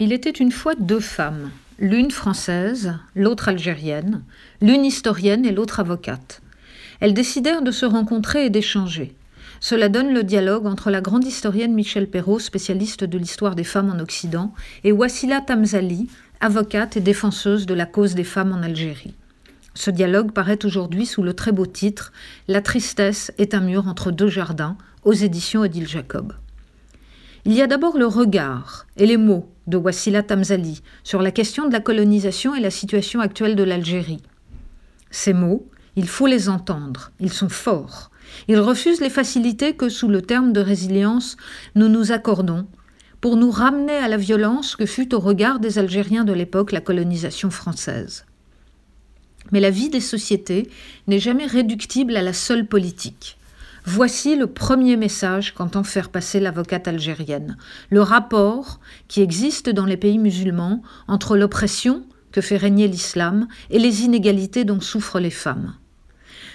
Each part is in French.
Il était une fois deux femmes, l'une française, l'autre algérienne, l'une historienne et l'autre avocate. Elles décidèrent de se rencontrer et d'échanger. Cela donne le dialogue entre la grande historienne Michel Perrault, spécialiste de l'histoire des femmes en Occident, et Wassila Tamzali, avocate et défenseuse de la cause des femmes en Algérie. Ce dialogue paraît aujourd'hui sous le très beau titre La tristesse est un mur entre deux jardins aux éditions Odile Jacob. Il y a d'abord le regard et les mots de Wassila Tamzali sur la question de la colonisation et la situation actuelle de l'Algérie. Ces mots, il faut les entendre, ils sont forts. Ils refusent les facilités que, sous le terme de résilience, nous nous accordons pour nous ramener à la violence que fut au regard des Algériens de l'époque la colonisation française. Mais la vie des sociétés n'est jamais réductible à la seule politique. Voici le premier message qu'entend faire passer l'avocate algérienne. Le rapport qui existe dans les pays musulmans entre l'oppression que fait régner l'islam et les inégalités dont souffrent les femmes.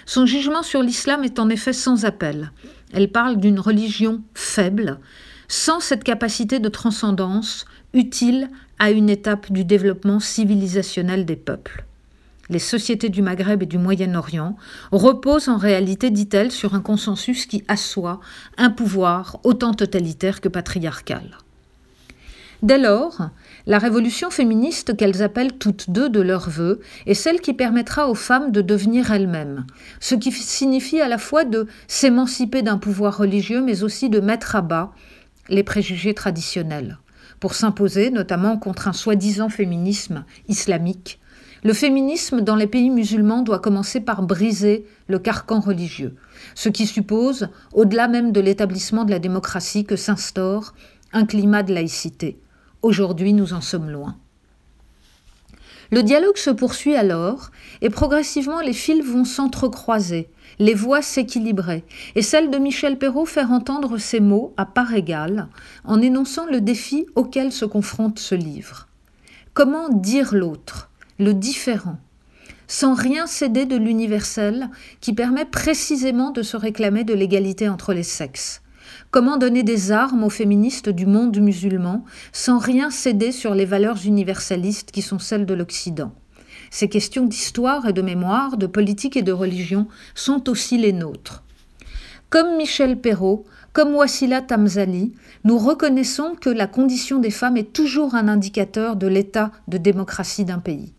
Son jugement sur l'islam est en effet sans appel. Elle parle d'une religion faible, sans cette capacité de transcendance utile à une étape du développement civilisationnel des peuples les sociétés du Maghreb et du Moyen-Orient, reposent en réalité, dit-elle, sur un consensus qui assoit un pouvoir autant totalitaire que patriarcal. Dès lors, la révolution féministe qu'elles appellent toutes deux de leur vœu est celle qui permettra aux femmes de devenir elles-mêmes, ce qui signifie à la fois de s'émanciper d'un pouvoir religieux, mais aussi de mettre à bas les préjugés traditionnels, pour s'imposer notamment contre un soi-disant féminisme islamique le féminisme dans les pays musulmans doit commencer par briser le carcan religieux, ce qui suppose, au-delà même de l'établissement de la démocratie, que s'instaure un climat de laïcité. Aujourd'hui, nous en sommes loin. Le dialogue se poursuit alors, et progressivement les fils vont s'entrecroiser, les voix s'équilibrer, et celle de Michel Perrault faire entendre ces mots à part égale, en énonçant le défi auquel se confronte ce livre. Comment dire l'autre? Le différent, sans rien céder de l'universel qui permet précisément de se réclamer de l'égalité entre les sexes. Comment donner des armes aux féministes du monde musulman sans rien céder sur les valeurs universalistes qui sont celles de l'Occident? Ces questions d'histoire et de mémoire, de politique et de religion sont aussi les nôtres. Comme Michel Perrault, comme Wassila Tamzali, nous reconnaissons que la condition des femmes est toujours un indicateur de l'état de démocratie d'un pays.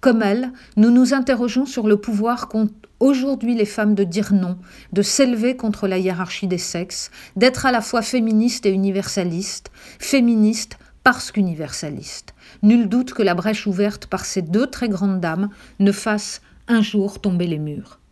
Comme elle, nous nous interrogeons sur le pouvoir qu'ont aujourd'hui les femmes de dire non, de s'élever contre la hiérarchie des sexes, d'être à la fois féministe et universaliste, féministe parce qu'universaliste. Nul doute que la brèche ouverte par ces deux très grandes dames ne fasse un jour tomber les murs.